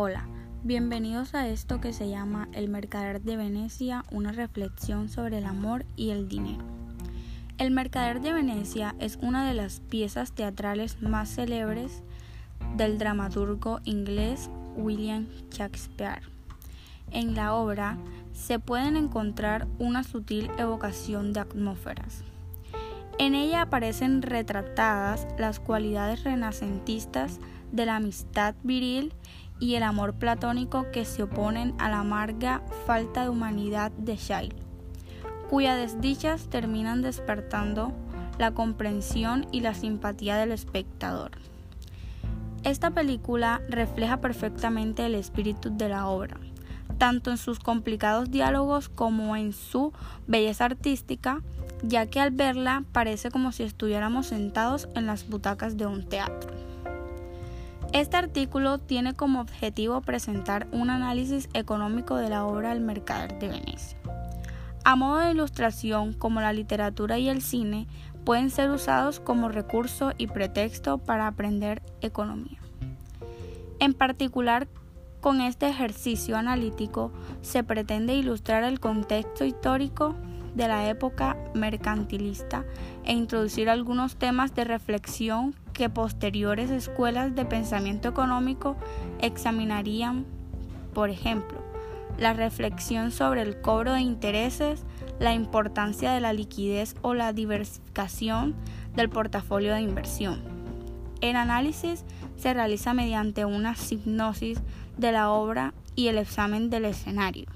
Hola, bienvenidos a esto que se llama El Mercader de Venecia, una reflexión sobre el amor y el dinero. El Mercader de Venecia es una de las piezas teatrales más célebres del dramaturgo inglés William Shakespeare. En la obra se pueden encontrar una sutil evocación de atmósferas. En ella aparecen retratadas las cualidades renacentistas de la amistad viril y el amor platónico que se oponen a la amarga falta de humanidad de Shyle, cuyas desdichas terminan despertando la comprensión y la simpatía del espectador. Esta película refleja perfectamente el espíritu de la obra, tanto en sus complicados diálogos como en su belleza artística, ya que al verla parece como si estuviéramos sentados en las butacas de un teatro. Este artículo tiene como objetivo presentar un análisis económico de la obra El Mercader de Venecia. A modo de ilustración, como la literatura y el cine, pueden ser usados como recurso y pretexto para aprender economía. En particular, con este ejercicio analítico se pretende ilustrar el contexto histórico de la época mercantilista e introducir algunos temas de reflexión que posteriores escuelas de pensamiento económico examinarían, por ejemplo, la reflexión sobre el cobro de intereses, la importancia de la liquidez o la diversificación del portafolio de inversión. El análisis se realiza mediante una hipnosis de la obra y el examen del escenario.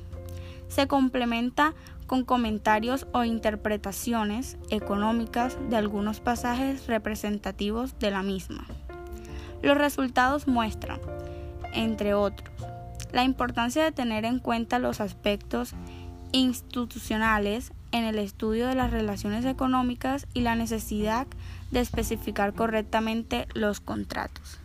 Se complementa con comentarios o interpretaciones económicas de algunos pasajes representativos de la misma. Los resultados muestran, entre otros, la importancia de tener en cuenta los aspectos institucionales en el estudio de las relaciones económicas y la necesidad de especificar correctamente los contratos.